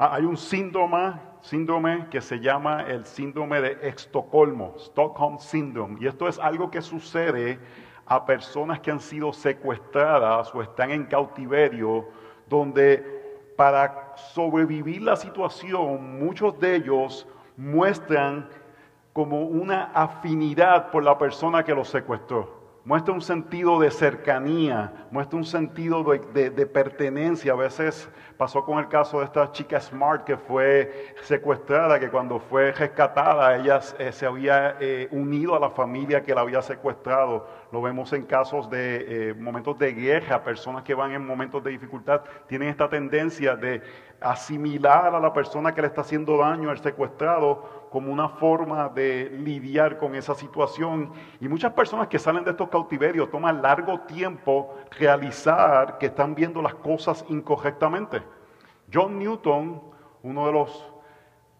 Ah, hay un síndrome, síndrome que se llama el síndrome de Estocolmo, Stockholm Syndrome, y esto es algo que sucede a personas que han sido secuestradas o están en cautiverio, donde para sobrevivir la situación, muchos de ellos muestran como una afinidad por la persona que los secuestró muestra un sentido de cercanía, muestra un sentido de, pertenencia. A veces pasó con el caso de esta chica Smart que fue secuestrada, que cuando fue rescatada ella eh, se había eh, unido a la familia que la había secuestrado. Lo vemos en casos de eh, momentos de guerra, personas que van en momentos de dificultad tienen esta tendencia de asimilar a la persona que le está haciendo daño, al secuestrado, como una forma de lidiar con esa situación. Y muchas personas que salen de estos cautiverios toman largo tiempo realizar que están viendo las cosas incorrectamente. John Newton, uno de los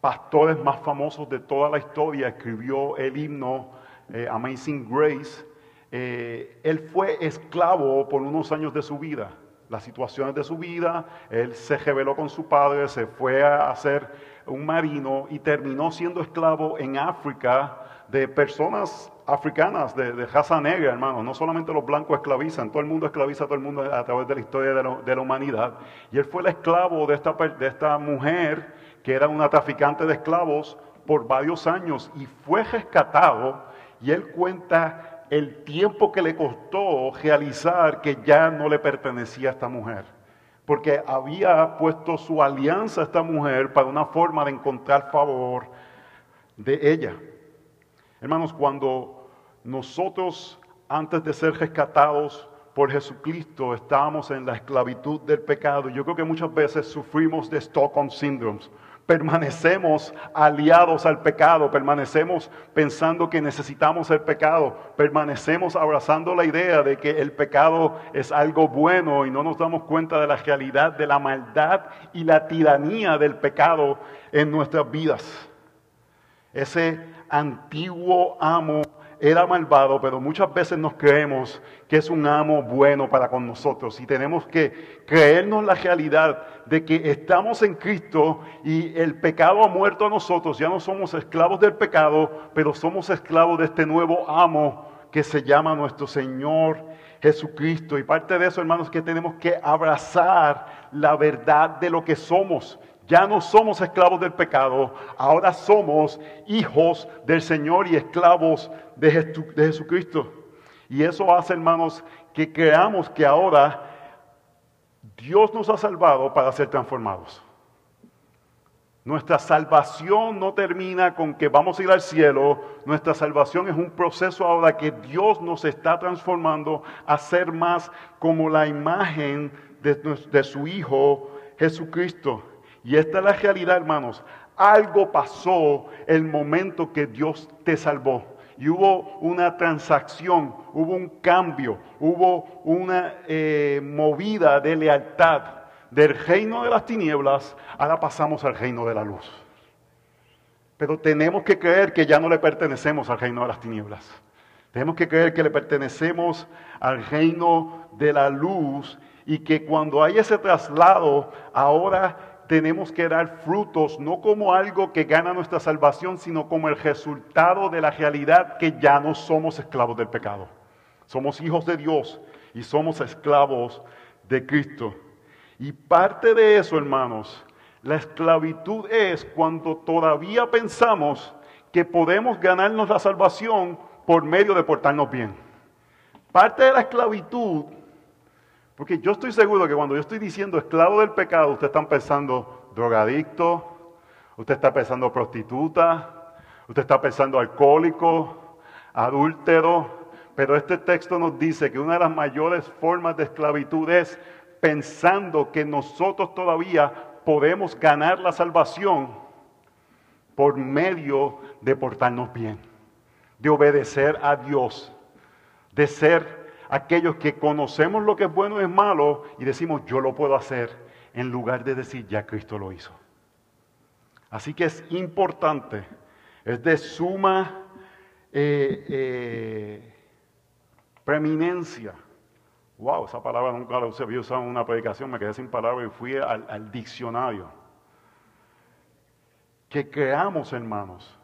pastores más famosos de toda la historia, escribió el himno eh, Amazing Grace. Eh, él fue esclavo por unos años de su vida las situaciones de su vida, él se rebeló con su padre, se fue a hacer un marino y terminó siendo esclavo en África de personas africanas de, raza negra, hermano. No solamente los blancos esclavizan, todo el mundo esclaviza a todo el mundo a través de la historia de la, humanidad. Y él fue el esclavo de esta, de esta mujer que era una traficante de esclavos por varios años y fue rescatado. Y él cuenta el tiempo que le costó realizar que ya no le pertenecía a esta mujer porque había puesto su alianza a esta mujer para una forma de encontrar favor de ella. Hermanos, cuando nosotros, antes de ser rescatados por Jesucristo, estábamos en la esclavitud del pecado, yo creo que muchas veces sufrimos de Stockholm Syndrome permanecemos aliados al pecado, permanecemos pensando que necesitamos el pecado, permanecemos abrazando la idea de que el pecado es algo bueno y no nos damos cuenta de la realidad de la maldad y la tiranía del pecado en nuestras vidas. Ese antiguo amo era malvado, pero muchas veces nos creemos que es un amo bueno para con nosotros y tenemos que creernos la realidad de que estamos en Cristo y el pecado ha muerto a nosotros, ya no somos esclavos del pecado, pero somos esclavos de este nuevo amo que se llama nuestro Señor Jesucristo. Y parte de eso, hermanos, que tenemos que abrazar la verdad de lo que somos. Ya no somos esclavos del pecado, ahora somos hijos del Señor y esclavos de, Jesucristo. Y eso hace, hermanos, que creamos que ahora Dios nos ha salvado para ser transformados. Nuestra salvación no termina con que vamos a ir al cielo. Nuestra salvación es un proceso ahora que Dios nos está transformando a ser más como la imagen de, de su Hijo Jesucristo. Y esta es la realidad, hermanos. Algo pasó el momento que Dios te salvó. Y hubo una transacción, hubo un cambio, hubo una eh, movida de lealtad del reino de las tinieblas, ahora pasamos al reino de la luz. Pero tenemos que creer que ya no le pertenecemos al reino de las tinieblas. Tenemos que creer que le pertenecemos al reino de la luz y que cuando hay ese traslado, ahora tenemos que dar frutos, no como algo que gana nuestra salvación, sino como el resultado de la realidad que ya no somos esclavos del pecado. Somos hijos de Dios y somos esclavos de Cristo. Y parte de eso, hermanos, la esclavitud es cuando todavía pensamos que podemos ganarnos la salvación por medio de portarnos bien. Parte de la esclavitud porque yo estoy seguro que cuando yo estoy diciendo esclavo del pecado, ustedes están pensando drogadicto, usted está pensando prostituta, usted está pensando alcohólico, adúltero. Pero este texto nos dice que una de las mayores formas de esclavitud es pensando que nosotros todavía podemos ganar la salvación por medio de portarnos bien, de obedecer a Dios, de ser aquellos que conocemos lo que es bueno y es malo y decimos yo lo puedo hacer en lugar de decir ya Cristo lo hizo. Así que es importante, es de suma eh, eh, preeminencia. Wow, esa palabra nunca la había usado en una predicación, me quedé sin palabra y fui al, al diccionario. que creamos, hermanos,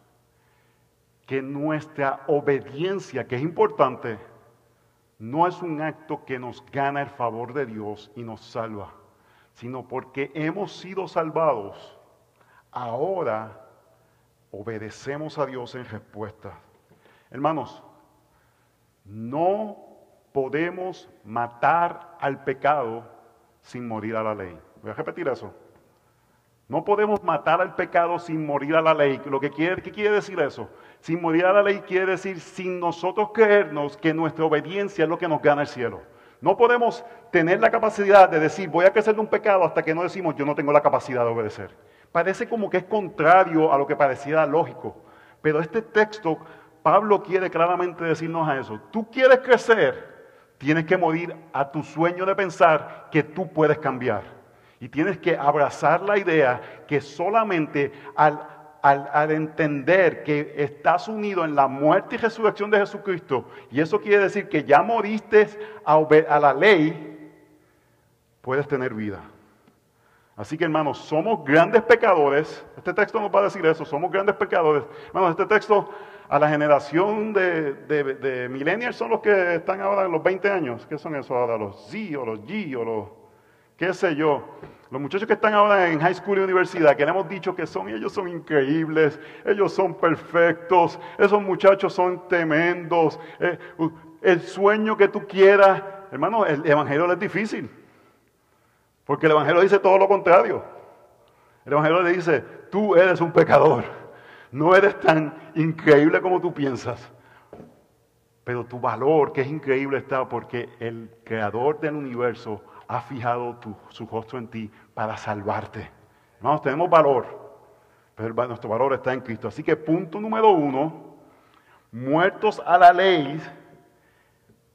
que nuestra obediencia, que es importante, no es un acto que nos gana el favor de Dios y nos salva, sino porque hemos sido salvados, ahora obedecemos a Dios en respuesta. Hermanos, no podemos matar al pecado sin morir a la ley. Voy a repetir eso. No podemos matar al pecado sin morir a la ley. Lo que quiere, ¿Qué quiere decir eso? Sin morir a la ley quiere decir sin nosotros creernos que nuestra obediencia es lo que nos gana el cielo. No podemos tener la capacidad de decir voy a crecer de un pecado hasta que no decimos yo no tengo la capacidad de obedecer. Parece como que es contrario a lo que pareciera lógico. Pero este texto, Pablo quiere claramente decirnos a eso. Tú quieres crecer, tienes que morir a tu sueño de pensar que tú puedes cambiar. Y tienes que abrazar la idea que solamente al, al, entender que estás unido en la muerte y resurrección de Jesucristo, y eso quiere decir que ya moriste a, a la ley, puedes tener vida. Así que hermanos, somos grandes pecadores. Este texto nos va a decir eso, somos grandes pecadores. Hermanos, este texto a la generación de, de, millennials son los que están ahora en los 20 años. ¿Qué son esos ahora? Los Z o los G o los, qué sé yo. Los muchachos que están ahora en high school y universidad, que le hemos dicho que son, ellos son increíbles, ellos son perfectos, esos muchachos son tremendos. Eh, el sueño que tú quieras, hermano, el evangelio es difícil. Porque el Evangelio dice todo lo contrario. El Evangelio le dice, tú eres un pecador. No eres tan increíble como tú piensas. Pero tu valor, que es increíble, está porque el creador del universo ha fijado su rostro en ti para salvarte. Hermanos, tenemos valor, pero nuestro valor está en Cristo. Así que punto número uno, muertos a la ley,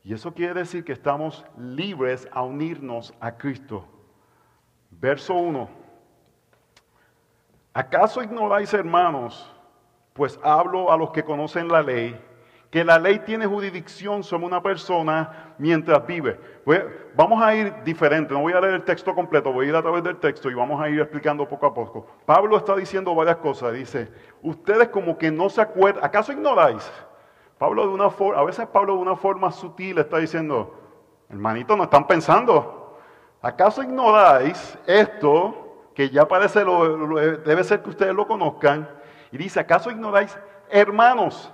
y eso quiere decir que estamos libres a unirnos a Cristo. Verso 1. ¿Acaso ignoráis, hermanos, pues hablo a los que conocen la ley, que la ley tiene jurisdicción sobre una persona mientras vive? vamos a ir diferente, no voy a leer el texto completo, voy a ir a través del texto y vamos a ir explicando poco a poco. Pablo está diciendo varias cosas, dice, ustedes como que no se acuerdan, ¿acaso ignoráis? Pablo de una forma, a veces Pablo de una forma sutil está diciendo, hermanito, no están pensando, ¿Acaso ignoráis esto, que ya parece, lo, debe ser que ustedes lo conozcan? Y dice, ¿acaso ignoráis, hermanos?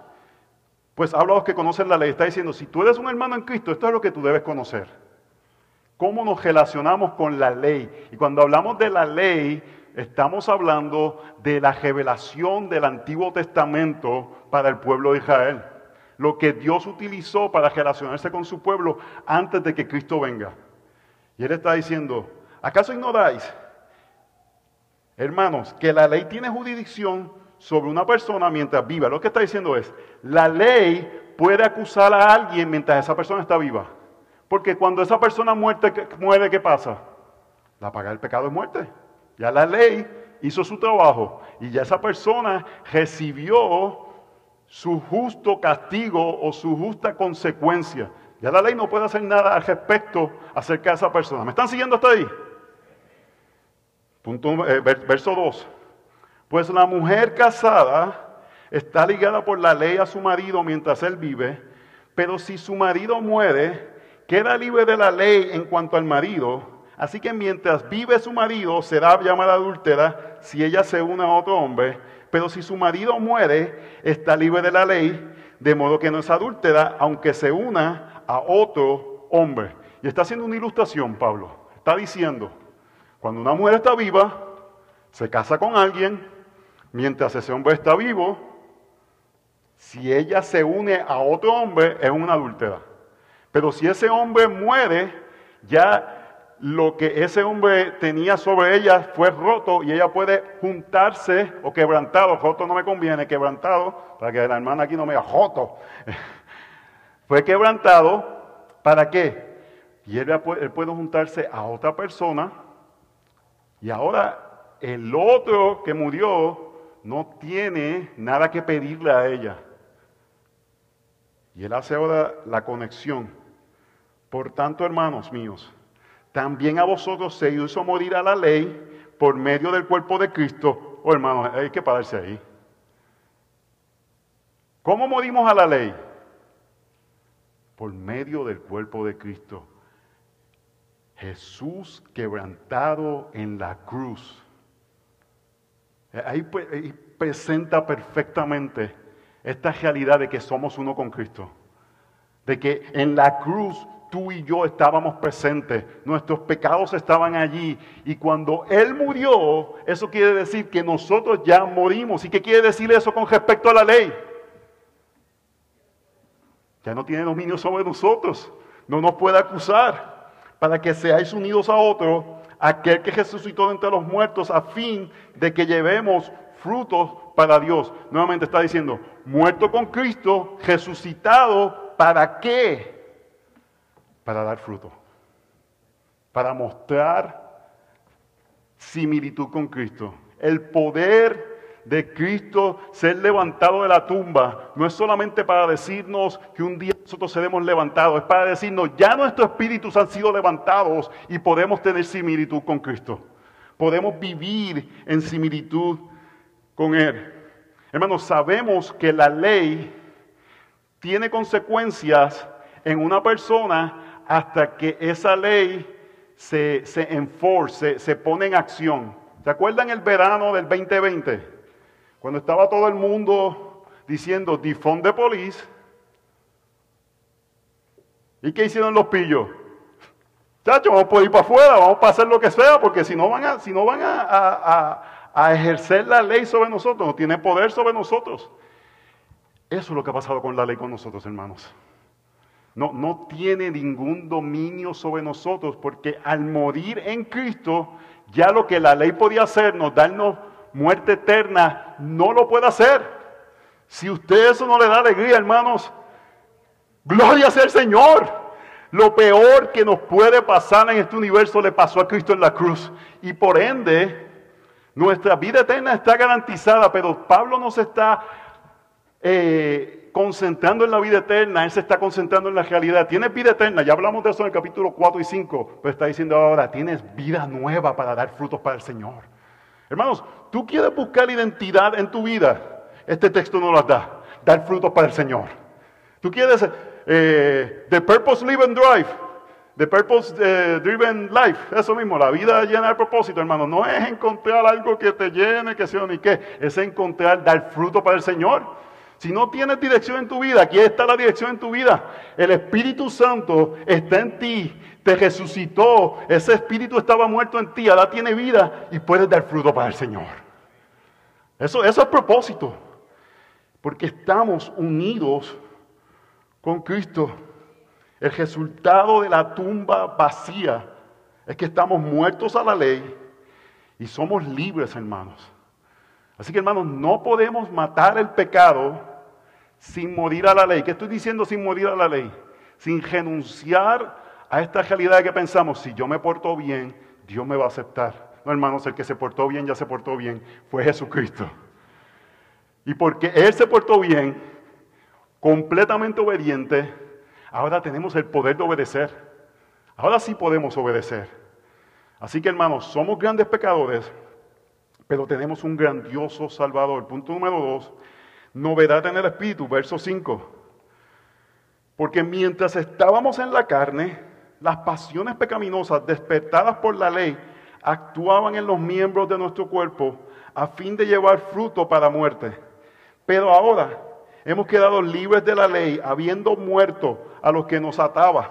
Pues habla a los que conocen la ley. Está diciendo, si tú eres un hermano en Cristo, esto es lo que tú debes conocer. ¿Cómo nos relacionamos con la ley? Y cuando hablamos de la ley, estamos hablando de la revelación del Antiguo Testamento para el pueblo de Israel. Lo que Dios utilizó para relacionarse con su pueblo antes de que Cristo venga. Y él está diciendo, ¿acaso ignoráis, hermanos, que la ley tiene jurisdicción sobre una persona mientras viva? Lo que está diciendo es, la ley puede acusar a alguien mientras esa persona está viva. Porque cuando esa persona muerte, muere, ¿qué pasa? La paga del pecado es muerte. Ya la ley hizo su trabajo y ya esa persona recibió su justo castigo o su justa consecuencia. Ya la ley no puede hacer nada al respecto acerca de esa persona. ¿Me están siguiendo hasta ahí? Punto, eh, verso 2. Pues la mujer casada está ligada por la ley a su marido mientras él vive, pero si su marido muere, queda libre de la ley en cuanto al marido. Así que mientras vive su marido, será llamada adúltera si ella se une a otro hombre. Pero si su marido muere, está libre de la ley, de modo que no es adúltera, aunque se una a otro hombre. Y está haciendo una ilustración, Pablo. Está diciendo, cuando una mujer está viva, se casa con alguien, mientras ese hombre está vivo, si ella se une a otro hombre, es una adúltera. Pero si ese hombre muere, ya lo que ese hombre tenía sobre ella fue roto y ella puede juntarse o quebrantado. Roto no me conviene, quebrantado, para que la hermana aquí no me diga joto. Fue quebrantado, ¿para qué? Y él, puede juntarse a otra persona y ahora el otro que murió no tiene nada que pedirle a ella. Y él hace ahora la conexión. Por tanto, hermanos míos, también a vosotros se hizo morir a la ley por medio del cuerpo de Cristo oh hermano, hay que pararse ahí. ¿Cómo morimos a la ley? Por medio del cuerpo de Cristo. Jesús quebrantado en la cruz. Ahí, ahí presenta perfectamente esta realidad de que somos uno con Cristo. De que en la cruz tú y yo estábamos presentes, nuestros pecados estaban allí y cuando Él murió, eso quiere decir que nosotros ya morimos. ¿Y qué quiere decir eso con respecto a la ley? Ya no tiene dominio sobre nosotros, no nos puede acusar para que seáis unidos a otro, aquel que resucitó entre los muertos a fin de que llevemos frutos para Dios. Nuevamente está diciendo, muerto con Cristo, resucitado, ¿para qué? Para dar fruto, para mostrar similitud con Cristo. El poder de Cristo ser levantado de la tumba no es solamente para decirnos que un día nosotros seremos levantados, es para decirnos ya nuestros espíritus han sido levantados y podemos tener similitud con Cristo. Podemos vivir en similitud con Él. Hermanos, sabemos que la ley tiene consecuencias en una persona hasta que esa ley se, se enforce, se pone en acción. ¿Se acuerdan el verano del 2020? Cuando estaba todo el mundo diciendo defund de police. ¿Y qué hicieron los pillos? Chacho, vamos a ir para afuera, vamos a hacer lo que sea, porque si no van a, si no van a, ejercer la ley sobre nosotros, no tiene poder sobre nosotros. Eso es lo que ha pasado con la ley con nosotros, hermanos. No, no tiene ningún dominio sobre nosotros, porque al morir en Cristo, ya lo que la ley podía hacernos, darnos muerte eterna, no lo puede hacer. Si usted eso no le da alegría, hermanos, gloria sea el Señor. Lo peor que nos puede pasar en este universo le pasó a Cristo en la cruz. Y por ende, nuestra vida eterna está garantizada, pero Pablo no se está eh, concentrando en la vida eterna, él se está concentrando en la realidad. Tienes vida eterna, ya hablamos de eso en el capítulo 4 y 5, pero está diciendo ahora, tienes vida nueva para dar frutos para el Señor. Hermanos, tú quieres buscar identidad en tu vida, este texto no lo da. Dar frutos para el Señor. Tú quieres eh, The Purpose Live and Drive, The Purpose eh, Driven Life, eso mismo, la vida llena de propósito, hermano. No es encontrar algo que te llene, que sea ni qué, es encontrar, dar fruto para el Señor. Si no tienes dirección en tu vida, aquí está la dirección en tu vida. El Espíritu Santo está en ti te resucitó, ese espíritu estaba muerto en ti, ahora tiene vida y puedes dar fruto para el Señor. Eso, eso es propósito, porque estamos unidos con Cristo. El resultado de la tumba vacía es que estamos muertos a la ley y somos libres, hermanos. Así que, hermanos, no podemos matar el pecado sin morir a la ley. ¿Qué estoy diciendo sin morir a la ley? Sin renunciar a esta realidad que pensamos, si yo me porto bien, Dios me va a aceptar. No, hermanos, el que se portó bien ya se portó bien, fue Jesucristo. Y porque Él se portó bien, completamente obediente, ahora tenemos el poder de obedecer. Ahora sí podemos obedecer. Así que, hermanos, somos grandes pecadores, pero tenemos un grandioso Salvador. Punto número dos, novedad en el Espíritu, verso 5. Porque mientras estábamos en la carne, las pasiones pecaminosas despertadas por la ley actuaban en los miembros de nuestro cuerpo a fin de llevar fruto para muerte. Pero ahora hemos quedado libres de la ley, habiendo muerto a los que nos ataba,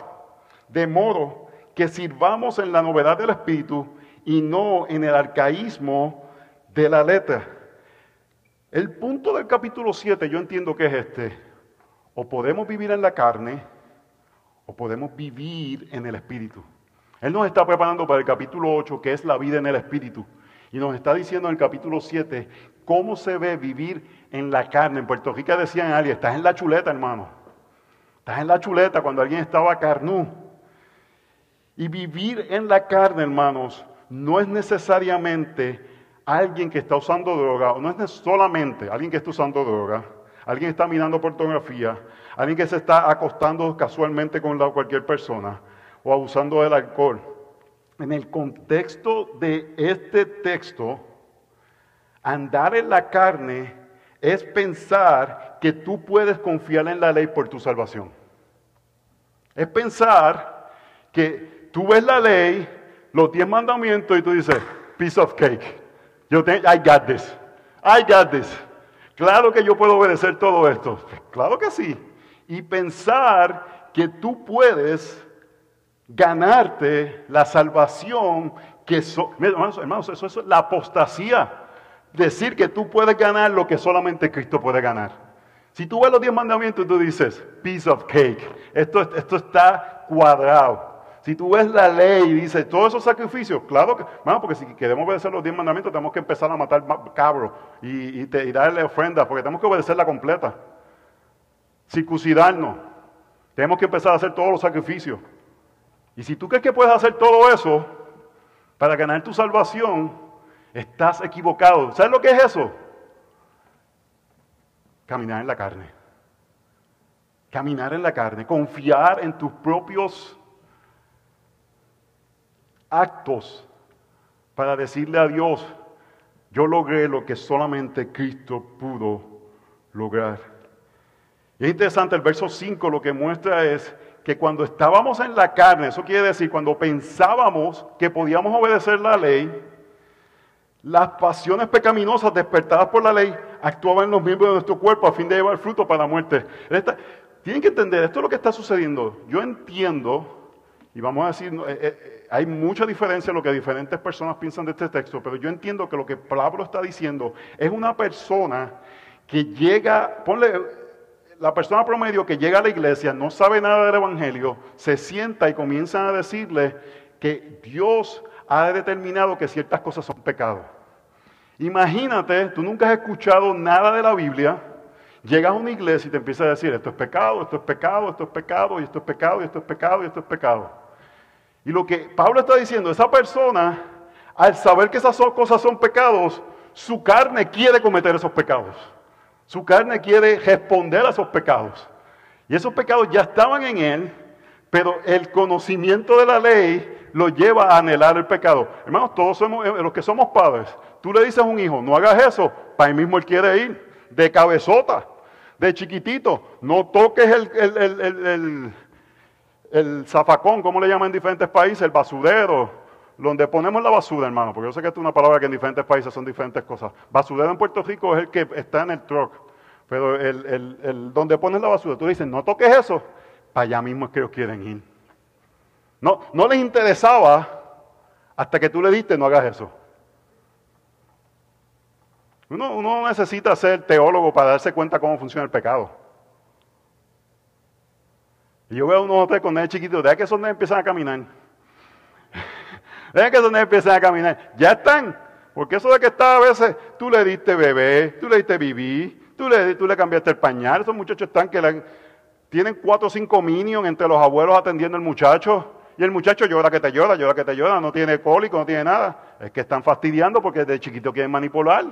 de modo que sirvamos en la novedad del Espíritu y no en el arcaísmo de la letra. El punto del capítulo 7 yo entiendo que es este. O podemos vivir en la carne o podemos vivir en el Espíritu. Él nos está preparando para el capítulo 8, que es la vida en el Espíritu. Y nos está diciendo en el capítulo 7 cómo se ve vivir en la carne. En Puerto Rico decían a alguien, estás en la chuleta, hermano. Estás en la chuleta cuando alguien estaba carnú. Y vivir en la carne, hermanos, no es necesariamente alguien que está usando droga, o no es solamente alguien que está usando droga, alguien que está mirando pornografía, alguien que se está acostando casualmente con cualquier persona o abusando del alcohol. En el contexto de este texto, Andar en la carne es pensar que tú puedes confiar en la ley por tu salvación. Es pensar que tú ves la ley, los diez mandamientos y tú dices, piece of cake. Yo tengo, I got this. I got this. Claro que yo puedo obedecer todo esto. Claro que sí. Y pensar que tú puedes ganarte la salvación que... hermanos, hermanos, eso es la apostasía decir que tú puedes ganar lo que solamente Cristo puede ganar. Si tú ves los diez mandamientos tú dices, piece of cake, esto, esto está cuadrado. Si tú ves la ley y dices, todos esos sacrificios, claro que, bueno, porque si queremos obedecer los diez mandamientos, tenemos que empezar a matar cabros y, y, darle ofrendas, porque tenemos que obedecerla completa. Circuncidarnos. Tenemos que empezar a hacer todos los sacrificios. Y si tú crees que puedes hacer todo eso para ganar tu salvación, Estás equivocado. ¿Sabes lo que es eso? Caminar en la carne. Caminar en la carne. Confiar en tus propios actos para decirle a Dios, yo logré lo que solamente Cristo pudo lograr. Y es interesante, el verso 5 lo que muestra es que cuando estábamos en la carne, eso quiere decir cuando pensábamos que podíamos obedecer la ley, las pasiones pecaminosas despertadas por la ley actuaban en los miembros de nuestro cuerpo a fin de llevar fruto para la muerte. tienen que entender, esto es lo que está sucediendo. Yo entiendo, y vamos a decir, eh, eh, hay mucha diferencia en lo que diferentes personas piensan de este texto, pero yo entiendo que lo que Pablo está diciendo es una persona que llega, ponle, la persona promedio que llega a la iglesia, no sabe nada del Evangelio, se sienta y comienza a decirle que Dios ha determinado que ciertas cosas son pecados. Imagínate, tú nunca has escuchado nada de la Biblia, llegas a una iglesia y te empieza a decir, esto es pecado, esto es pecado, esto es pecado, y esto es pecado, y esto es pecado, y esto es pecado. Y lo que Pablo está diciendo, esa persona, al saber que esas cosas son pecados, su carne quiere cometer esos pecados. Su carne quiere responder a esos pecados. Y esos pecados ya estaban en él, pero el conocimiento de la ley lo lleva a anhelar el pecado. Hermanos, todos somos, eh, los que somos padres, tú le dices a un hijo, no hagas eso, para ahí mismo él quiere ir, de cabezota, de chiquitito, no toques el, el, el, zafacón, como le llaman en diferentes países, el basurero, donde ponemos la basura, hermano, porque yo sé que esto es una palabra que en diferentes países son diferentes cosas. Basurero en Puerto Rico es el que está en el truck, pero el, donde pones la basura, tú dices, no toques eso, para allá mismo es que ellos quieren ir. No, no les interesaba hasta que tú le diste, no hagas eso. Uno, no necesita ser teólogo para darse cuenta cómo funciona el pecado. Y yo veo a unos tres con chiquitos, deja que esos empiezan a caminar. Deja que esos empiecen a caminar. Ya están. Porque eso de que está a veces, tú le diste bebé, tú le diste vivir, tú le, tú le cambiaste el pañal. Esos muchachos están que tienen cuatro o cinco minions entre los abuelos atendiendo al muchacho. Y el muchacho llora que te llora, llora que te llora, no tiene cólico, no tiene nada. Es que están fastidiando porque de chiquito quieren manipular.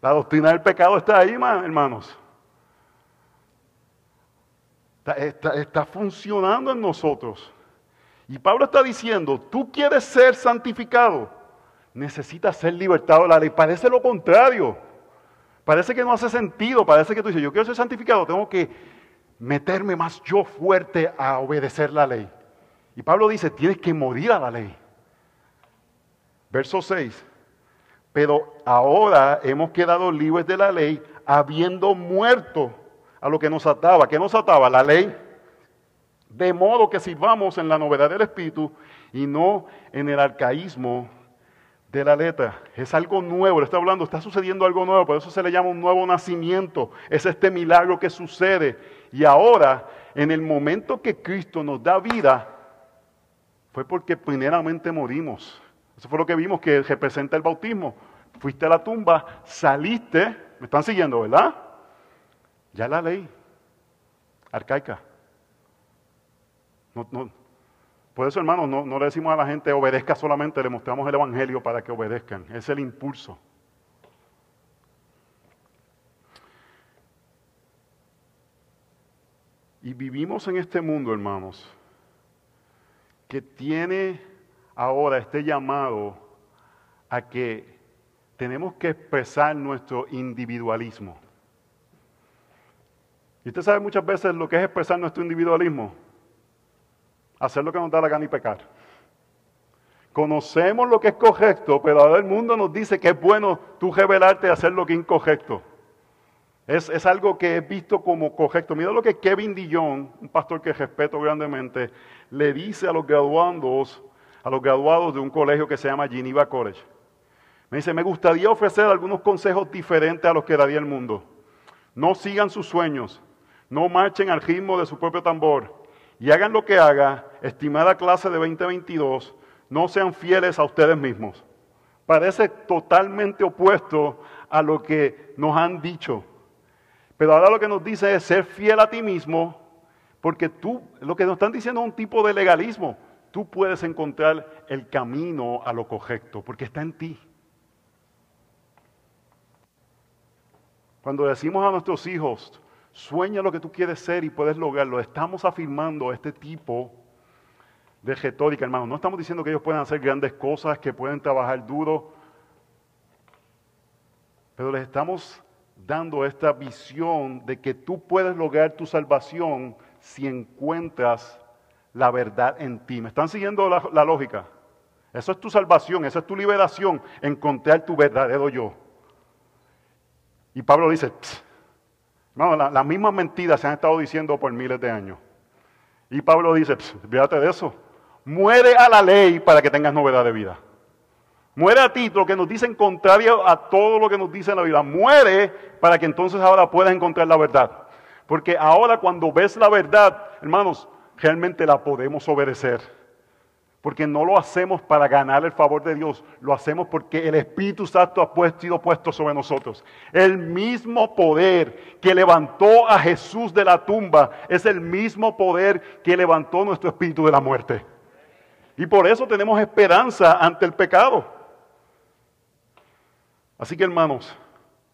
La doctrina del pecado está ahí, hermanos. Está, funcionando en nosotros. Y Pablo está diciendo, tú quieres ser santificado, necesitas ser libertado de la ley. Parece lo contrario. Parece que no hace sentido. Parece que tú dices, yo quiero ser santificado, tengo que meterme más yo fuerte a obedecer la ley. Y Pablo dice, tienes que morir a la ley. Verso 6. Pero ahora hemos quedado libres de la ley, habiendo muerto a lo que nos ataba. ¿Qué nos ataba? La ley. De modo que sirvamos en la novedad del Espíritu y no en el arcaísmo de la letra. Es algo nuevo, le está hablando, está sucediendo algo nuevo, por eso se le llama un nuevo nacimiento. Es este milagro que sucede. Y ahora, en el momento que Cristo nos da vida, fue porque primeramente morimos. Eso fue lo que vimos que representa el bautismo. Fuiste a la tumba, saliste, me están siguiendo, ¿verdad? Ya la ley arcaica. No, no, por eso, hermanos, no, le decimos a la gente obedezca solamente, le mostramos el Evangelio para que obedezcan. Es el impulso. Y vivimos en este mundo, hermanos, que tiene ahora este llamado a que tenemos que expresar nuestro individualismo. Y usted sabe muchas veces lo que es expresar nuestro individualismo. Hacer lo que nos da la gana y pecar. Conocemos lo que es correcto, pero ahora el mundo nos dice que es bueno tú revelarte y hacer lo que es incorrecto. Es, es, algo que es visto como correcto. Mira lo que Kevin Dillon, un pastor que respeto grandemente, le dice a los graduandos, a los graduados de un colegio que se llama Geneva College. Me dice, me gustaría ofrecer algunos consejos diferentes a los que daría el mundo. No sigan sus sueños, no marchen al ritmo de su propio tambor y hagan lo que haga, estimada clase de 2022, no sean fieles a ustedes mismos. Parece totalmente opuesto a lo que nos han dicho. Pero ahora lo que nos dice es ser fiel a ti mismo, porque tú, lo que nos están diciendo es un tipo de legalismo. Tú puedes encontrar el camino a lo correcto, porque está en ti. Cuando decimos a nuestros hijos, sueña lo que tú quieres ser y puedes lograrlo, estamos afirmando este tipo retórica, hermano. No estamos diciendo que ellos puedan hacer grandes cosas, que pueden trabajar duro, pero les estamos dando esta visión de que tú puedes lograr tu salvación si encuentras la verdad en ti. ¿Me están siguiendo la, lógica? Eso es tu salvación, esa es tu liberación, encontrar tu verdadero yo. Y Pablo dice, hermano, las mismas mentiras se han estado diciendo por miles de años. Y Pablo dice, fíjate de eso, muere a la ley para que tengas novedad de vida. Muere a ti, lo que nos dicen contrario a todo lo que nos dice en la vida. Muere para que entonces ahora puedas encontrar la verdad. Porque ahora cuando ves la verdad, hermanos, realmente la podemos obedecer. Porque no lo hacemos para ganar el favor de Dios, lo hacemos porque el Espíritu Santo ha sido puesto sobre nosotros. El mismo poder que levantó a Jesús de la tumba es el mismo poder que levantó nuestro espíritu de la muerte. Y por eso tenemos esperanza ante el pecado. Así que hermanos,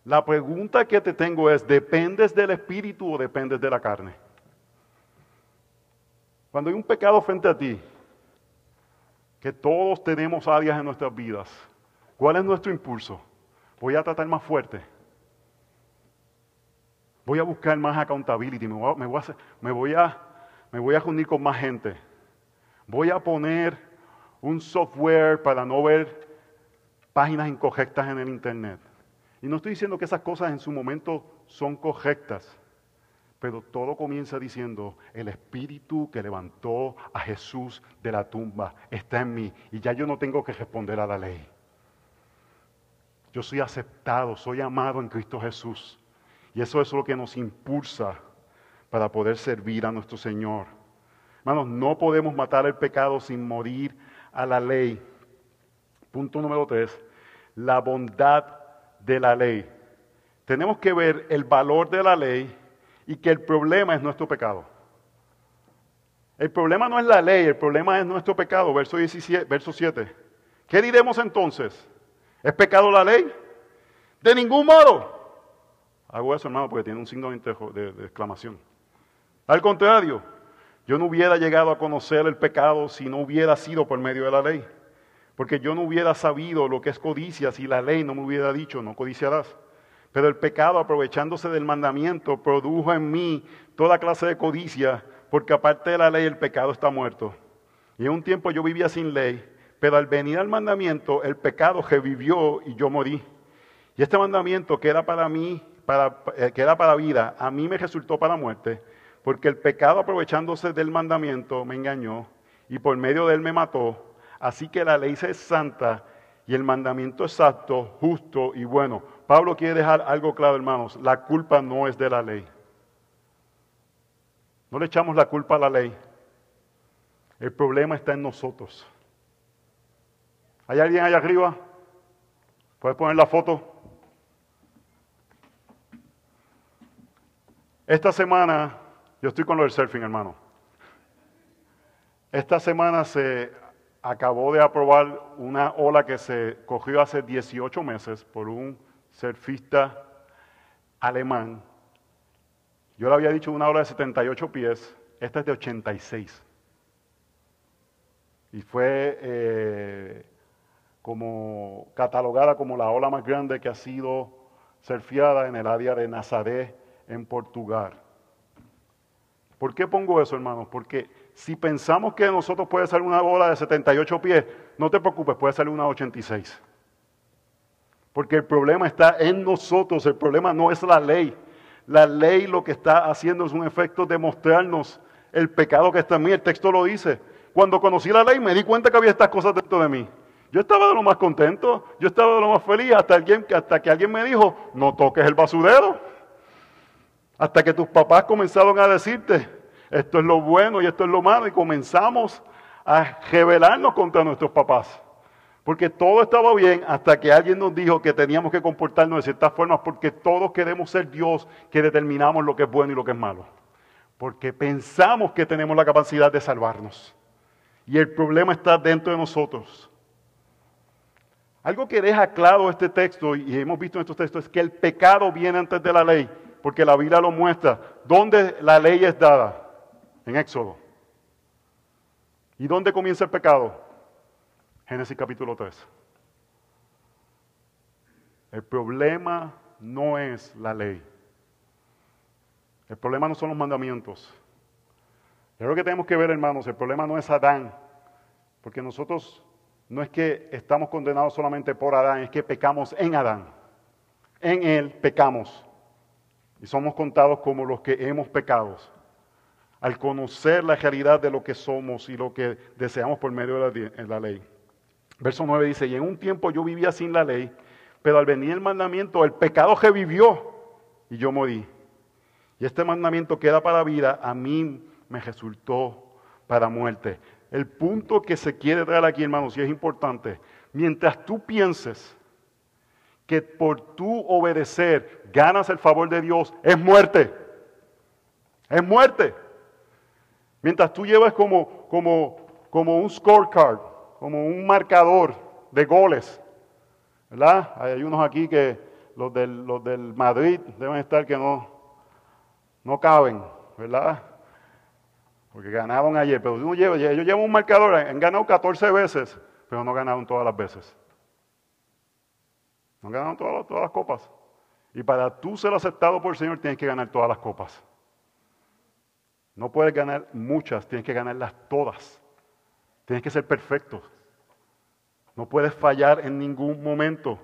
la pregunta que te tengo es, ¿dependes del espíritu o dependes de la carne? Cuando hay un pecado frente a ti, que todos tenemos áreas en nuestras vidas, ¿cuál es nuestro impulso? Voy a tratar más fuerte. Voy a buscar más accountability, me voy a, me voy a, me voy a, con más gente voy a poner un software para no ver páginas incorrectas en el Internet. Y no estoy diciendo que esas cosas en su momento son correctas, pero todo comienza diciendo, el espíritu que levantó a Jesús de la tumba está en mí y ya yo no tengo que responder a la ley. Yo soy aceptado, soy amado en Cristo Jesús. Y eso es lo que nos impulsa para poder servir a nuestro Señor. Hermanos, no podemos matar el pecado sin morir a la ley. Punto número tres, la bondad de la ley. Tenemos que ver el valor de la ley y que el problema es nuestro pecado. El problema no es la ley, el problema es nuestro pecado. Verso, 17, verso 7. ¿Qué diremos entonces? ¿Es pecado la ley? De ningún modo. Hago eso, hermano, porque tiene un signo de, de exclamación. Al contrario, yo no hubiera llegado a conocer el pecado si no hubiera sido por medio de la ley. Porque yo no hubiera sabido lo que es codicia si la ley no me hubiera dicho, no codiciarás. Pero el pecado, aprovechándose del mandamiento, produjo en mí toda clase de codicia, porque aparte de la ley el pecado está muerto. Y en un tiempo yo vivía sin ley, pero al venir al mandamiento el pecado revivió y yo morí. Y este mandamiento que era para mí, para, eh, para vida, a mí me resultó para muerte porque el pecado aprovechándose del mandamiento me engañó y por medio de él me mató. Así que la ley es santa y el mandamiento exacto, justo y bueno. Pablo quiere dejar algo claro, hermanos. La culpa no es de la ley. No le echamos la culpa a la ley. El problema está en nosotros. ¿Hay alguien allá arriba? ¿Puedes poner la foto? Esta semana yo estoy con lo del surfing, hermano. Esta semana se acabó de aprobar una ola que se cogió hace 18 meses por un surfista alemán. Yo le había dicho una ola de 78 pies, esta es de 86. Y fue eh, como catalogada como la ola más grande que ha sido surfeada en el área de Nazaret, en Portugal. ¿Por qué pongo eso, hermanos? Porque si pensamos que de nosotros puede salir una ola de 78 pies, no te preocupes, puede salir una 86. Porque el problema está en nosotros, el problema no es la ley. La ley lo que está haciendo es un efecto de mostrarnos el pecado que está en mí. El texto lo dice. Cuando conocí la ley me di cuenta que había estas cosas dentro de mí. Yo estaba de lo más contento, yo estaba de lo más feliz hasta, alguien, hasta que alguien me dijo, no toques el basurero. Hasta que tus papás comenzaron a decirte, esto es lo bueno y esto es lo malo, y comenzamos a rebelarnos contra nuestros papás. Porque todo estaba bien hasta que alguien nos dijo que teníamos que comportarnos de ciertas formas porque todos queremos ser Dios que determinamos lo que es bueno y lo que es malo. Porque pensamos que tenemos la capacidad de salvarnos. Y el problema está dentro de nosotros. Algo que deja claro este texto, y hemos visto en estos textos, es que el pecado viene antes de la ley, porque la Biblia lo muestra. ¿Dónde la ley es dada? En Éxodo. ¿Y dónde comienza el pecado? Génesis capítulo 3. El problema no es la ley. El problema no son los mandamientos. Es lo que tenemos que ver, hermanos. El problema no es Adán. Porque nosotros no es que estamos condenados solamente por Adán, es que pecamos en Adán. En él pecamos. Y somos contados como los que hemos pecado. Al conocer la realidad de lo que somos y lo que deseamos por medio de la ley. Verso 9 dice, y en un tiempo yo vivía sin la ley, pero al venir el mandamiento, el pecado revivió y yo morí. Y este mandamiento que era para vida, a mí me resultó para muerte. El punto que se quiere traer aquí, hermanos, y es importante, mientras tú pienses que por tú obedecer ganas el favor de Dios, es muerte. Es muerte. Mientras tú llevas como, como, como un scorecard, como un marcador de goles. ¿Verdad? Hay unos aquí que los del, los del Madrid deben estar que no, no caben, ¿verdad? Porque ganaron ayer, pero uno lleva, ellos llevan un marcador, han ganado 14 veces, pero no ganaron todas las veces. No ganaron todas, todas las copas. Y para tú ser aceptado por el Señor tienes que ganar todas las copas. No puedes ganar muchas, tienes que ganarlas todas. Tienes que ser perfecto. No puedes fallar en ningún momento.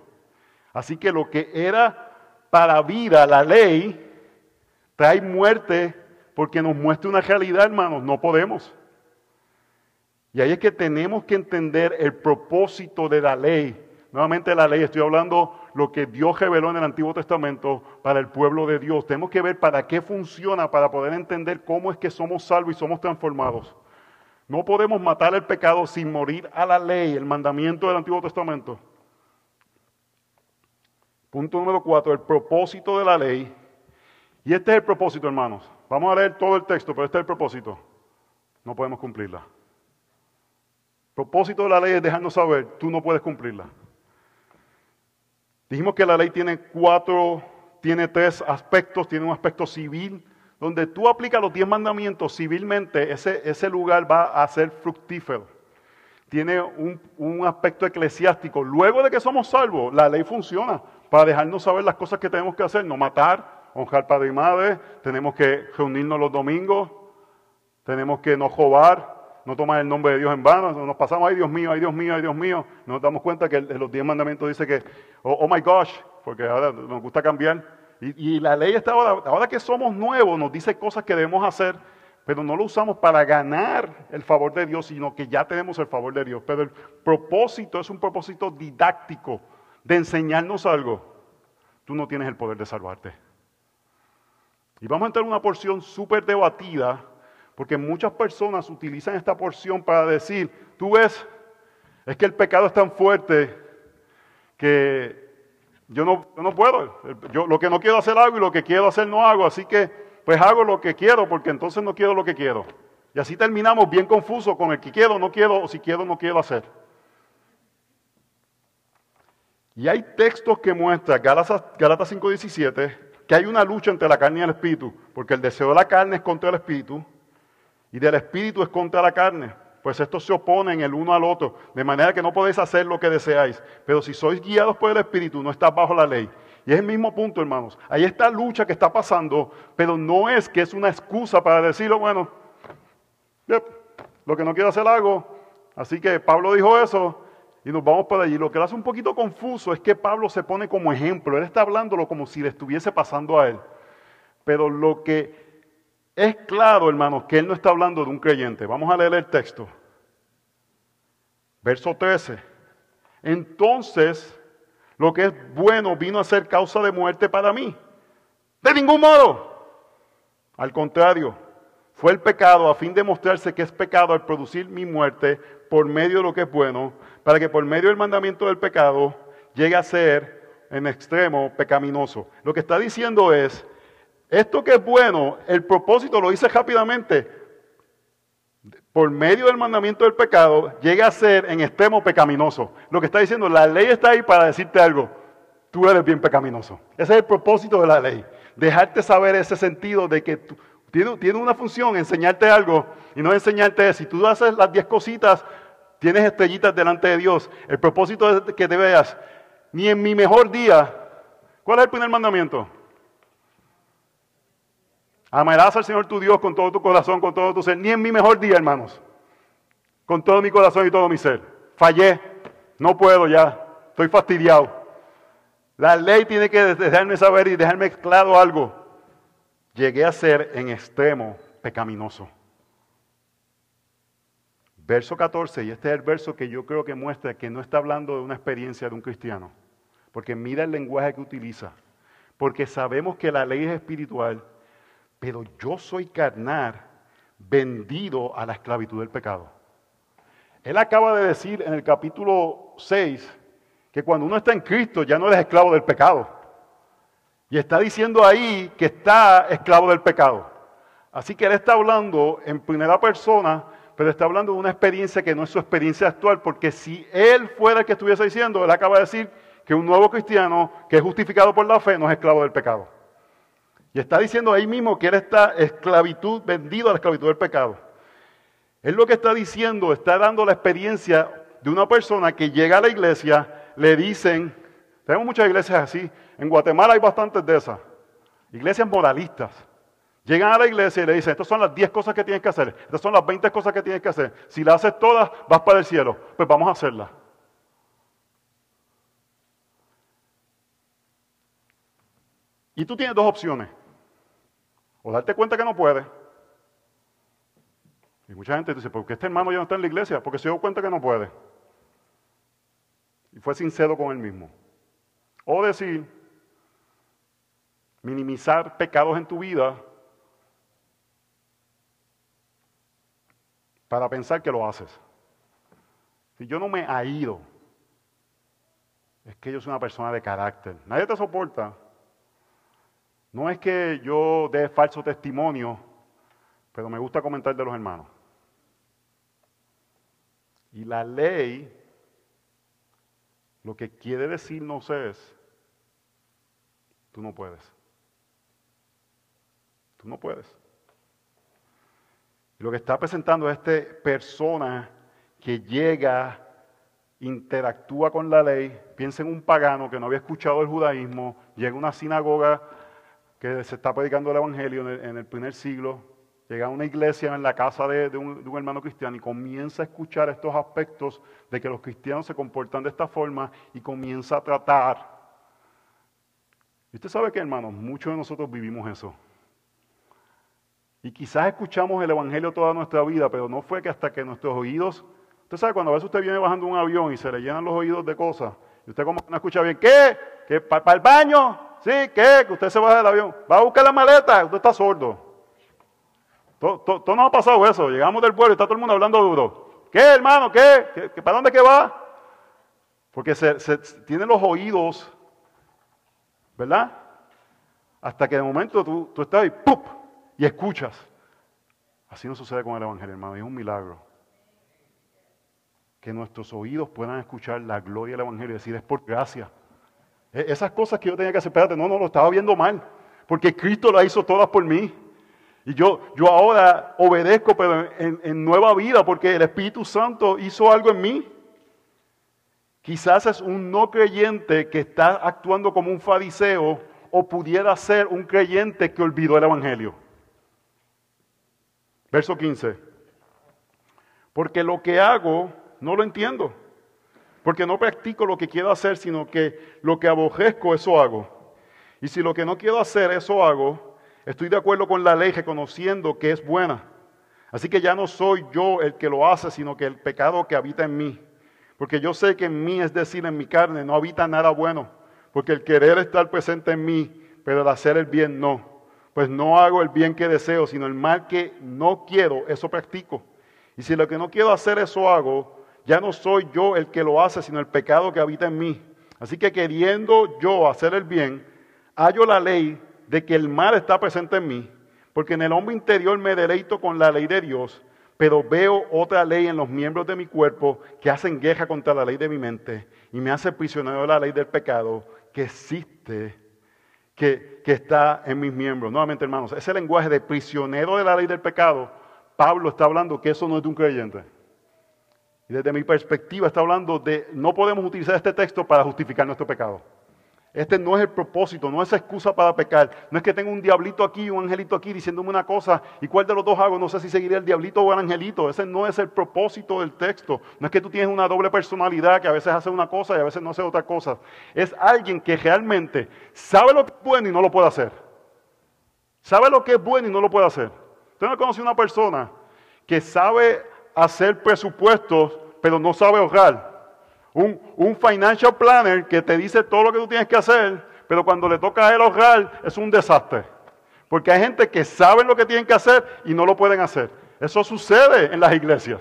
Así que lo que era para vida la ley, trae muerte porque nos muestra una realidad, hermanos. No podemos. Y ahí es que tenemos que entender el propósito de la ley. Nuevamente la ley, estoy hablando lo que Dios reveló en el Antiguo Testamento para el pueblo de Dios. Tenemos que ver para qué funciona, para poder entender cómo es que somos salvos y somos transformados. No podemos matar el pecado sin morir a la ley, el mandamiento del Antiguo Testamento. Punto número cuatro, el propósito de la ley. Y este es el propósito, hermanos. Vamos a leer todo el texto, pero este es el propósito. No podemos cumplirla. El propósito de la ley es dejarnos saber, tú no puedes cumplirla. Dijimos que la ley tiene cuatro, tiene tres aspectos. Tiene un aspecto civil, donde tú aplicas los diez mandamientos civilmente, ese, ese lugar va a ser fructífero. Tiene un, un, aspecto eclesiástico. Luego de que somos salvos, la ley funciona para dejarnos saber las cosas que tenemos que hacer. No matar, honrar padre y madre, tenemos que reunirnos los domingos, tenemos que no robar, no tomar el nombre de Dios en vano. Nos pasamos, ay Dios mío, ay Dios mío, ay Dios mío. Nos damos cuenta que los diez mandamientos dice que, oh, oh my gosh, porque ahora nos gusta cambiar y, la ley está ahora, ahora que somos nuevos, nos dice cosas que debemos hacer, pero no lo usamos para ganar el favor de Dios, sino que ya tenemos el favor de Dios. Pero el propósito es un propósito didáctico de enseñarnos algo. Tú no tienes el poder de salvarte. Y vamos a entrar en una porción súper debatida, porque muchas personas utilizan esta porción para decir, tú ves, es que el pecado es tan fuerte que yo no, no puedo. Yo lo que no quiero hacer hago y lo que quiero hacer no hago. Así que pues hago lo que quiero porque entonces no quiero lo que quiero. Y así terminamos bien confusos con el que quiero, no quiero o si quiero, no quiero hacer. Y hay textos que muestran, Galatas, Galatas 5:17, que hay una lucha entre la carne y el espíritu, porque el deseo de la carne es contra el espíritu y del espíritu es contra la carne. pues estos se oponen el uno al otro, de manera que no podéis hacer lo que deseáis. Pero si sois guiados por el Espíritu, no estás bajo la ley. Y es el mismo punto, hermanos. Ahí está lucha que está pasando, pero no es que es una excusa para decirlo, bueno, lo que no quiero hacer hago. Así que Pablo dijo eso y nos vamos por allí. Lo que lo hace un poquito confuso es que Pablo se pone como ejemplo. Él está hablándolo como si le estuviese pasando a él. Pero lo que es claro, hermanos, que él no está hablando de un creyente. Vamos a leer el texto. Verso 13. Entonces, lo que es bueno vino a ser causa de muerte para mí. De ningún modo. Al contrario, fue el pecado a fin de mostrarse que es pecado al producir mi muerte por medio de lo que es bueno, para que por medio del mandamiento del pecado llegue a ser en extremo pecaminoso. Lo que está diciendo es, esto que es bueno, el propósito lo hice rápidamente, por medio del mandamiento del pecado, llega a ser en extremo pecaminoso. Lo que está diciendo, la ley está ahí para decirte algo, tú eres bien pecaminoso. Ese es el propósito de la ley, dejarte saber ese sentido de que tú, tiene, una función, enseñarte algo y no enseñarte, si tú haces las diez cositas, tienes estrellitas delante de Dios. El propósito es que te veas, ni en mi mejor día. ¿Cuál es el primer mandamiento? Amarás al Señor tu Dios con todo tu corazón, con todo tu ser. Ni en mi mejor día, hermanos. Con todo mi corazón y todo mi ser. Fallé. No puedo ya. Estoy fastidiado. La ley tiene que dejarme saber y dejarme claro algo llegué a ser en extremo pecaminoso. Verso 14, y este es el verso que yo creo que muestra que no está hablando de una experiencia de un cristiano, porque mira el lenguaje que utiliza, porque sabemos que la ley es espiritual, pero yo soy carnal, vendido a la esclavitud del pecado. Él acaba de decir en el capítulo 6 que cuando uno está en Cristo ya no eres esclavo del pecado. Y está diciendo ahí que está esclavo del pecado. Así que él está hablando en primera persona, pero está hablando de una experiencia que no es su experiencia actual, porque si él fuera el que estuviese diciendo, él acaba de decir que un nuevo cristiano que es justificado por la fe no es esclavo del pecado. Y está diciendo ahí mismo que él está esclavitud, vendido a la esclavitud del pecado. Él lo que está diciendo, está dando la experiencia de una persona que llega a la iglesia, le dicen, tenemos muchas iglesias así, en Guatemala hay bastantes de esas. Iglesias moralistas. Llegan a la iglesia y le dicen, estas son las 10 cosas que tienes que hacer, estas son las 20 cosas que tienes que hacer. Si las haces todas, vas para el cielo. Pues vamos a hacerlas. Y tú tienes dos opciones. O darte cuenta que no puedes. Y mucha gente dice, ¿por qué este hermano ya no está en la iglesia? Porque se dio cuenta que no puede. Y fue sincero con él mismo. O decir, minimizar pecados en tu vida para pensar que lo haces. Si yo no me ha ido, es que yo soy una persona de carácter. Nadie te soporta. No es que yo dé falso testimonio, pero me gusta comentar de los hermanos. Y la ley lo que quiere decirnos es, tú no puedes. Tú no puedes. lo que está presentando es esta persona que llega, interactúa con la ley, piensa en un pagano que no había escuchado el judaísmo, llega a una sinagoga que se está predicando el Evangelio en el, primer siglo, llega a una iglesia en la casa de, un, hermano cristiano y comienza a escuchar estos aspectos de que los cristianos se comportan de esta forma y comienza a tratar. Y usted sabe que, hermanos, muchos de nosotros vivimos eso. Y quizás escuchamos el Evangelio toda nuestra vida, pero no fue que hasta que nuestros oídos, usted sabe, cuando a veces usted viene bajando un avión y se le llenan los oídos de cosas, y usted como no escucha bien, ¿qué? ¿Que para el baño? ¿Sí? ¿Qué? Que usted se baja del avión. Va a buscar la maleta, usted está sordo. Todo, nos ha pasado eso. Llegamos del pueblo y está todo el mundo hablando duro. ¿Qué, hermano? ¿Qué? para dónde que va? Porque se, se tienen los oídos, ¿verdad? Hasta que de momento tú, tú estás ahí, ¡pum! y escuchas. Así no sucede con el Evangelio, hermano, es un milagro. Que nuestros oídos puedan escuchar la gloria del Evangelio y decir, es por gracia. E, esas cosas que yo tenía que hacer, no, no, lo estaba viendo mal. Porque Cristo las hizo todas por mí. Y yo, yo ahora obedezco, pero en, en nueva vida, porque el Espíritu Santo hizo algo en mí. Quizás es un no creyente que está actuando como un fariseo o pudiera ser un creyente que olvidó el Evangelio. Verso 15. Porque lo que hago no lo entiendo. Porque no practico lo que quiero hacer, sino que lo que aborrezco, eso hago. Y si lo que no quiero hacer, eso hago, estoy de acuerdo con la ley, reconociendo que es buena. Así que ya no soy yo el que lo hace, sino que el pecado que habita en mí. Porque yo sé que en mí, es decir, en mi carne, no habita nada bueno. Porque el querer estar presente en mí, pero el hacer el bien no. Pues no hago el bien que deseo, sino el mal que no quiero, eso practico. Y si lo que no quiero hacer, eso hago, ya no soy yo el que lo hace, sino el pecado que habita en mí. Así que queriendo yo hacer el bien, hallo la ley de que el mal está presente en mí, porque en el hombre interior me deleito con la ley de Dios pero veo otra ley en los miembros de mi cuerpo que hacen guerra contra la ley de mi mente y me hace prisionero de la ley del pecado que existe, que, que está en mis miembros. Nuevamente, hermanos, ese lenguaje de prisionero de la ley del pecado, Pablo está hablando que eso no es de un creyente. Y desde mi perspectiva está hablando de, no podemos utilizar este texto para justificar nuestro pecado. Este no es el propósito, no es excusa para pecar. No es que tenga un diablito aquí un angelito aquí diciéndome una cosa y cuál de los dos hago, no sé si seguiré el diablito o el angelito. Ese no es el propósito del texto. No es que tú tienes una doble personalidad que a veces hace una cosa y a veces no hace otra cosa. Es alguien que realmente sabe lo que es bueno y no lo puede hacer. Sabe lo que es bueno y no lo puede hacer. Usted no conoce una persona que sabe hacer presupuestos pero no sabe ahorrar. Un, financial planner que te dice todo lo que tú tienes que hacer, pero cuando le toca a él ahorrar es un desastre. Porque hay gente que sabe lo que tienen que hacer y no lo pueden hacer. Eso sucede en las iglesias.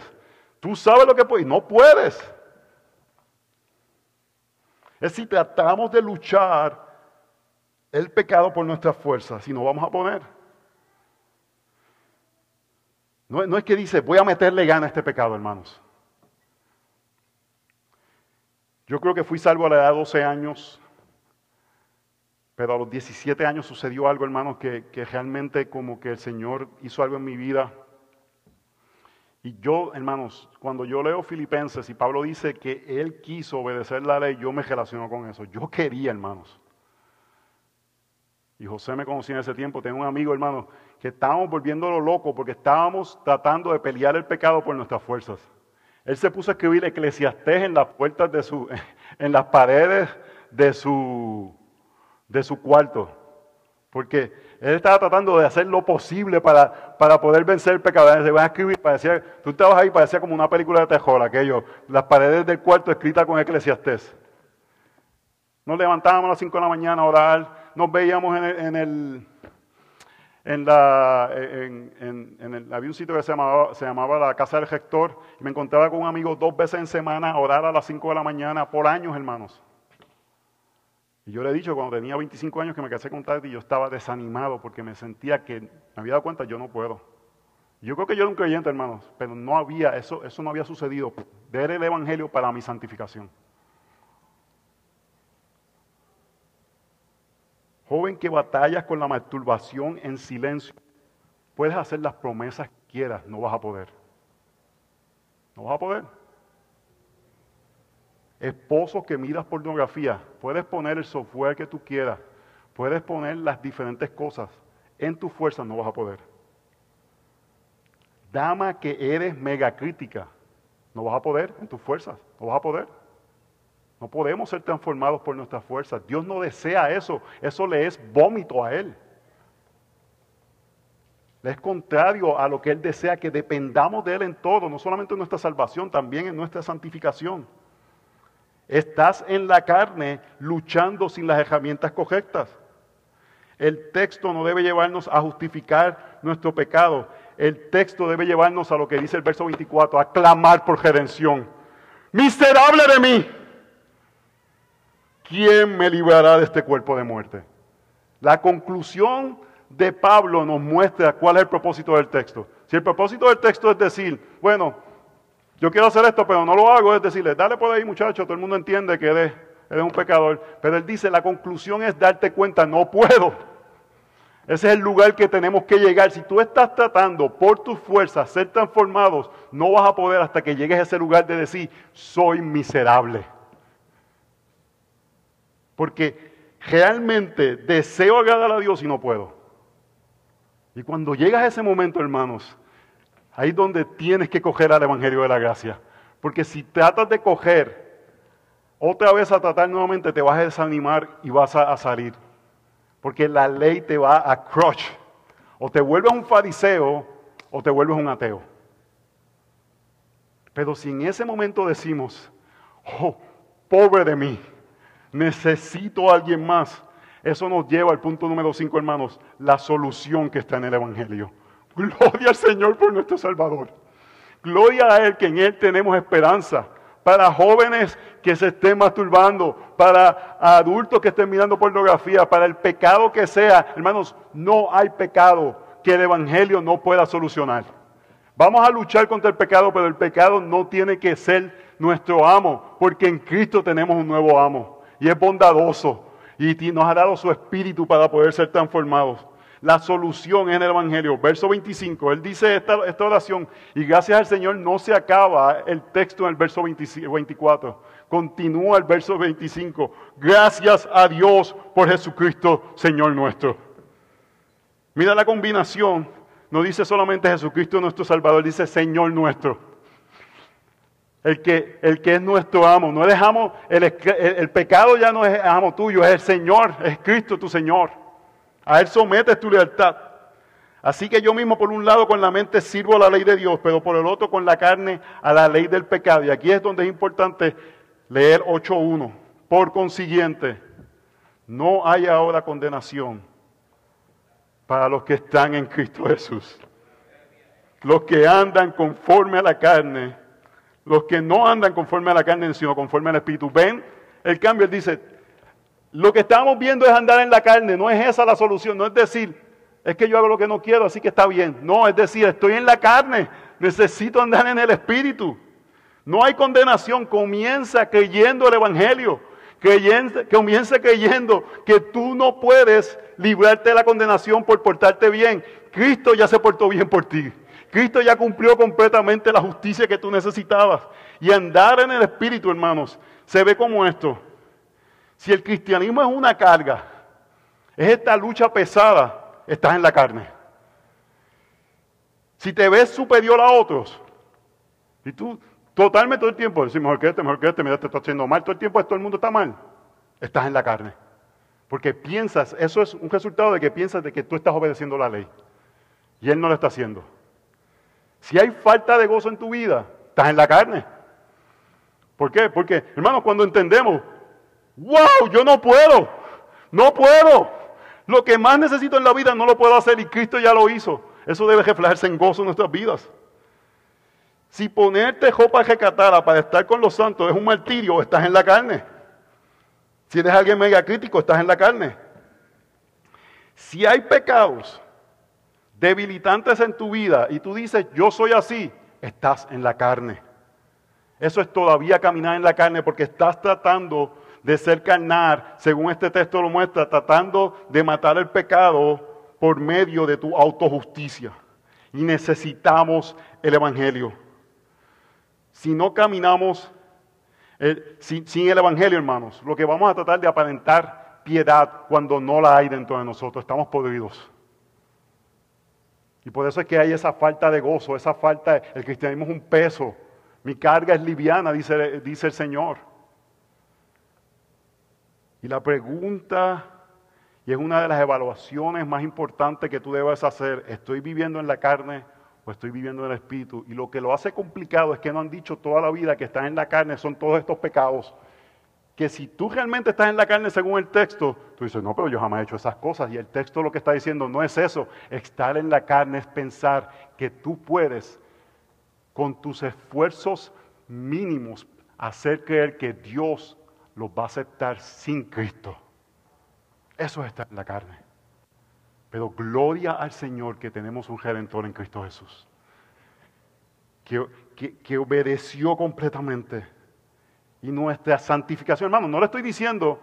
Tú sabes lo que puedes y no puedes. Es si tratamos de luchar el pecado por nuestras fuerzas, si no vamos a poner. No, es que dice, voy a meterle gana a este pecado, hermanos. Yo creo que fui salvo a la edad de 12 años, pero a los 17 años sucedió algo, hermanos, que, que realmente como que el Señor hizo algo en mi vida. Y yo, hermanos, cuando yo leo Filipenses y Pablo dice que él quiso obedecer la ley, yo me relaciono con eso. Yo quería, hermanos. Y José me conocía en ese tiempo. Tengo un amigo, hermano, que estábamos volviéndolo loco porque estábamos tratando de pelear el pecado por nuestras fuerzas. Él se puso a escribir Eclesiastés en las puertas de su, en las paredes de su, de su cuarto. Porque él estaba tratando de hacer lo posible para, para poder vencer el pecado. Se va a escribir, parecía, tú estabas ahí, parecía como una película de terror, aquello, las paredes del cuarto escritas con Eclesiastés. Nos levantábamos a las 5 de la mañana a orar, nos veíamos en el la, en, el, había un sitio que se llamaba, la Casa del Rector y me encontraba con un amigo dos veces en semana a orar a las 5 de la mañana por años, hermanos. Y yo le he dicho cuando tenía 25 años que me casé con Tati, yo estaba desanimado porque me sentía que me había dado cuenta yo no puedo. Yo creo que yo era un creyente, hermanos, pero no había, eso, eso no había sucedido. Ver el Evangelio para mi santificación. Joven que batallas con la masturbación en silencio, puedes hacer las promesas que quieras, no vas a poder. No vas a poder. Esposo que miras pornografía, puedes poner el software que tú quieras, puedes poner las diferentes cosas, en tu fuerza no vas a poder. Dama que eres mega crítica, no vas a poder en tus fuerzas, no vas a poder. No podemos ser transformados por nuestras fuerzas. Dios no desea eso. Eso le es vómito a Él. Le es contrario a lo que Él desea, que dependamos de Él en todo, no solamente en nuestra salvación, también en nuestra santificación. Estás en la carne luchando sin las herramientas correctas. El texto no debe llevarnos a justificar nuestro pecado. El texto debe llevarnos a lo que dice el verso 24, a clamar por redención. Miserable de mí. ¿Quién me librará de este cuerpo de muerte? La conclusión de Pablo nos muestra cuál es el propósito del texto. Si el propósito del texto es decir, bueno, yo quiero hacer esto, pero no lo hago, es decirle, dale por ahí muchacho, todo el mundo entiende que eres, un pecador. Pero él dice, la conclusión es darte cuenta, no puedo. Ese es el lugar que tenemos que llegar. Si tú estás tratando por tus fuerzas ser transformados, no vas a poder hasta que llegues a ese lugar de decir, soy miserable. Porque realmente deseo agradar a Dios y no puedo. Y cuando llegas a ese momento, hermanos, ahí es donde tienes que coger al Evangelio de la Gracia. Porque si tratas de coger otra vez a tratar nuevamente, te vas a desanimar y vas a salir. Porque la ley te va a crush. O te vuelves un fariseo o te vuelves un ateo. Pero si en ese momento decimos, oh, pobre de mí, necesito a alguien más, eso nos lleva al punto número 5, hermanos, la solución que está en el Evangelio. Gloria al Señor por nuestro Salvador. Gloria a Él que en Él tenemos esperanza para jóvenes que se estén masturbando, para adultos que estén mirando pornografía, para el pecado que sea. Hermanos, no hay pecado que el Evangelio no pueda solucionar. Vamos a luchar contra el pecado, pero el pecado no tiene que ser nuestro amo, porque en Cristo tenemos un nuevo amo y es bondadoso y nos ha dado su espíritu para poder ser transformados. La solución es en el Evangelio. Verso 25, él dice esta, oración y gracias al Señor no se acaba el texto en el verso 24. Continúa el verso 25. Gracias a Dios por Jesucristo, Señor nuestro. Mira la combinación. No dice solamente Jesucristo nuestro Salvador, dice Señor nuestro. El que, el que es nuestro amo. No dejamos, el, el pecado ya no es amo tuyo, es el Señor, es Cristo tu Señor. A Él sometes tu libertad. Así que yo mismo por un lado con la mente sirvo a la ley de Dios, pero por el otro con la carne a la ley del pecado. Y aquí es donde es importante leer 8.1. Por consiguiente, no hay ahora condenación para los que están en Cristo Jesús. Los que andan conforme a la carne, los que no andan conforme a la carne, sino conforme al Espíritu. Ven el cambio, él dice, lo que estamos viendo es andar en la carne, no es esa la solución, no es decir, es que yo hago lo que no quiero, así que está bien. No, es decir, estoy en la carne, necesito andar en el Espíritu. No hay condenación, comienza creyendo el Evangelio, comienza creyendo que tú no puedes librarte de la condenación por portarte bien. Cristo ya se portó bien por ti. Cristo ya cumplió completamente la justicia que tú necesitabas. Y andar en el Espíritu, hermanos, se ve como esto. Si el cristianismo es una carga, es esta lucha pesada, estás en la carne. Si te ves superior a otros, y tú totalmente todo el tiempo decís, mejor que este, mejor que este, mira, te está haciendo mal, todo el tiempo todo el mundo está mal, estás en la carne. Porque piensas, eso es un resultado de que piensas de que tú estás obedeciendo la ley. Y Él no lo está haciendo. Si hay falta de gozo en tu vida, estás en la carne. ¿Por qué? Porque, hermanos, cuando entendemos wow, yo no puedo, no puedo. Lo que más necesito en la vida no lo puedo hacer y Cristo ya lo hizo. Eso debe reflejarse en gozo en nuestras vidas. Si ponerte ropa recatada para estar con los santos es un martirio, estás en la carne. Si eres alguien mega crítico, estás en la carne. Si hay pecados debilitantes en tu vida y tú dices, yo soy así, estás en la carne. Eso es todavía caminar en la carne porque estás tratando de ser carnal, según este texto lo muestra, tratando de matar el pecado por medio de tu autojusticia. Y necesitamos el Evangelio. Si no caminamos sin, sin el Evangelio, hermanos, lo que vamos a tratar de aparentar piedad cuando no la hay dentro de nosotros, estamos podridos. Y por eso es que hay esa falta de gozo, esa falta, el cristianismo es un peso. Mi carga es liviana, dice, dice el Señor. Y la pregunta, y es una de las evaluaciones más importantes que tú debes hacer, ¿estoy viviendo en la carne o estoy viviendo en el espíritu? Y lo que lo hace complicado es que no han dicho toda la vida que están en la carne son todos estos pecados. Que si tú realmente estás en la carne según el texto, tú dices, no, pero yo jamás he hecho esas cosas. Y el texto lo que está diciendo no es eso. Estar en la carne es pensar que tú puedes, con tus esfuerzos mínimos, hacer creer que Dios los va a aceptar sin Cristo. Eso está en la carne. Pero gloria al Señor que tenemos un redentor en Cristo Jesús. Que, que, obedeció completamente. Y nuestra santificación, hermano, no le estoy diciendo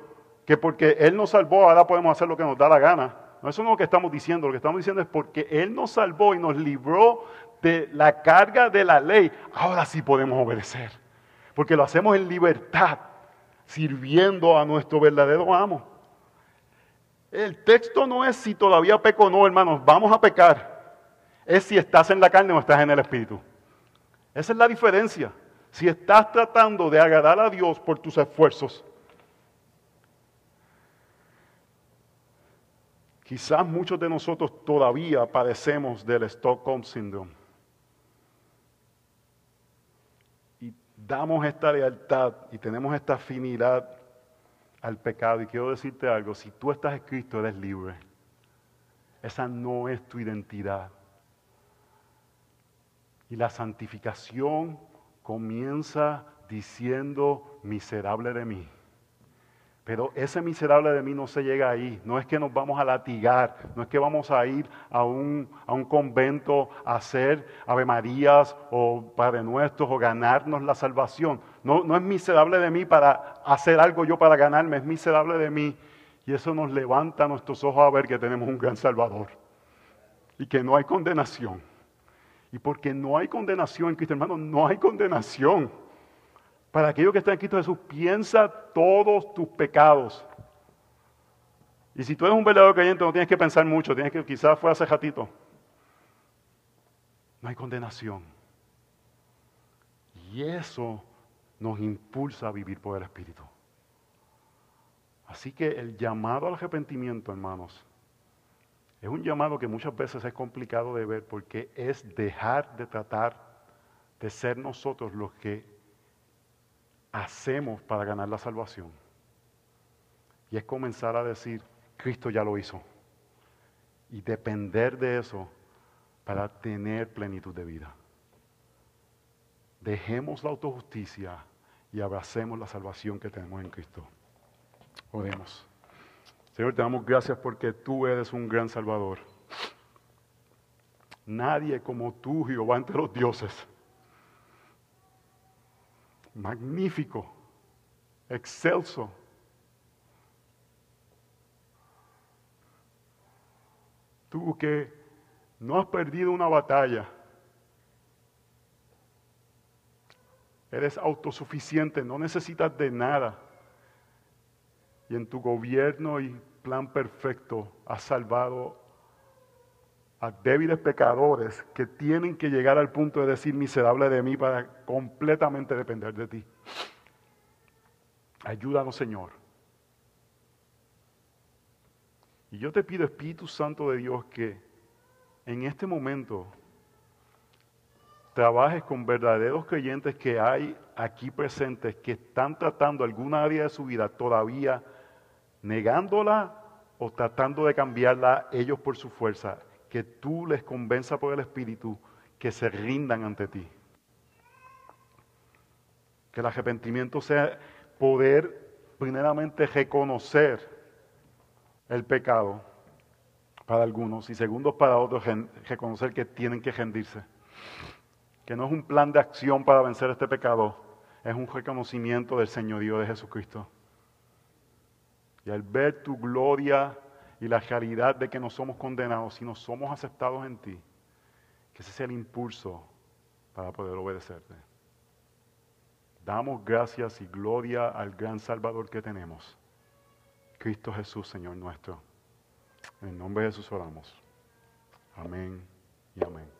que porque Él nos salvó ahora podemos hacer lo que nos da la gana. No, eso no es lo que estamos diciendo. Lo que estamos diciendo es porque Él nos salvó y nos libró de la carga de la ley. Ahora sí podemos obedecer. Porque lo hacemos en libertad, sirviendo a nuestro verdadero amo. El texto no es si todavía peco o no, hermanos. Vamos a pecar. Es si estás en la carne o estás en el espíritu. Esa es la diferencia. Si estás tratando de agradar a Dios por tus esfuerzos, quizás muchos de nosotros todavía padecemos del Stockholm Syndrome. Y damos esta lealtad y tenemos esta afinidad al pecado. Y quiero decirte algo, si tú estás en Cristo eres libre. Esa no es tu identidad. Y la santificación comienza diciendo, miserable de mí. Pero ese miserable de mí no se llega ahí. No es que nos vamos a latigar, no es que vamos a ir a un, a un convento a hacer Ave Marías o Padre Nuestros o ganarnos la salvación. No, no es miserable de mí para hacer algo yo para ganarme, es miserable de mí. Y eso nos levanta nuestros ojos a ver que tenemos un gran Salvador y que no hay condenación. Y porque no hay condenación en Cristo, hermano, no hay condenación. Para aquellos que están en Cristo Jesús, piensa todos tus pecados. Y si tú eres un verdadero creyente, no tienes que pensar mucho, tienes que, quizás fue hace ratito. No hay condenación. Y eso nos impulsa a vivir por el Espíritu. Así que el llamado al arrepentimiento, hermanos, es un llamado que muchas veces es complicado de ver porque es dejar de tratar de ser nosotros los que hacemos para ganar la salvación. Y es comenzar a decir, Cristo ya lo hizo. Y depender de eso para tener plenitud de vida. Dejemos la autojusticia y abracemos la salvación que tenemos en Cristo. Oremos. Señor, te damos gracias porque tú eres un gran Salvador. Nadie como tú, Jehová, entre los dioses. Magnífico, excelso. Tú que no has perdido una batalla. Eres autosuficiente, no necesitas de nada. Y en tu gobierno y plan perfecto has salvado a débiles pecadores que tienen que llegar al punto de decir miserable de mí para completamente depender de ti. Ayúdanos, Señor. Y yo te pido, Espíritu Santo de Dios, que en este momento trabajes con verdaderos creyentes que hay aquí presentes que están tratando alguna área de su vida todavía negándola o tratando de cambiarla ellos por su fuerza, que tú les convenza por el Espíritu que se rindan ante ti. Que el arrepentimiento sea poder primeramente reconocer el pecado para algunos y segundos para otros reconocer que tienen que rendirse. Que no es un plan de acción para vencer este pecado, es un reconocimiento del señorío de Jesucristo. Y al ver tu gloria y la realidad de que no somos condenados, sino somos aceptados en ti, que ese sea el impulso para poder obedecerte. Damos gracias y gloria al gran Salvador que tenemos, Cristo Jesús, Señor nuestro. En el nombre de Jesús oramos. Amén y amén.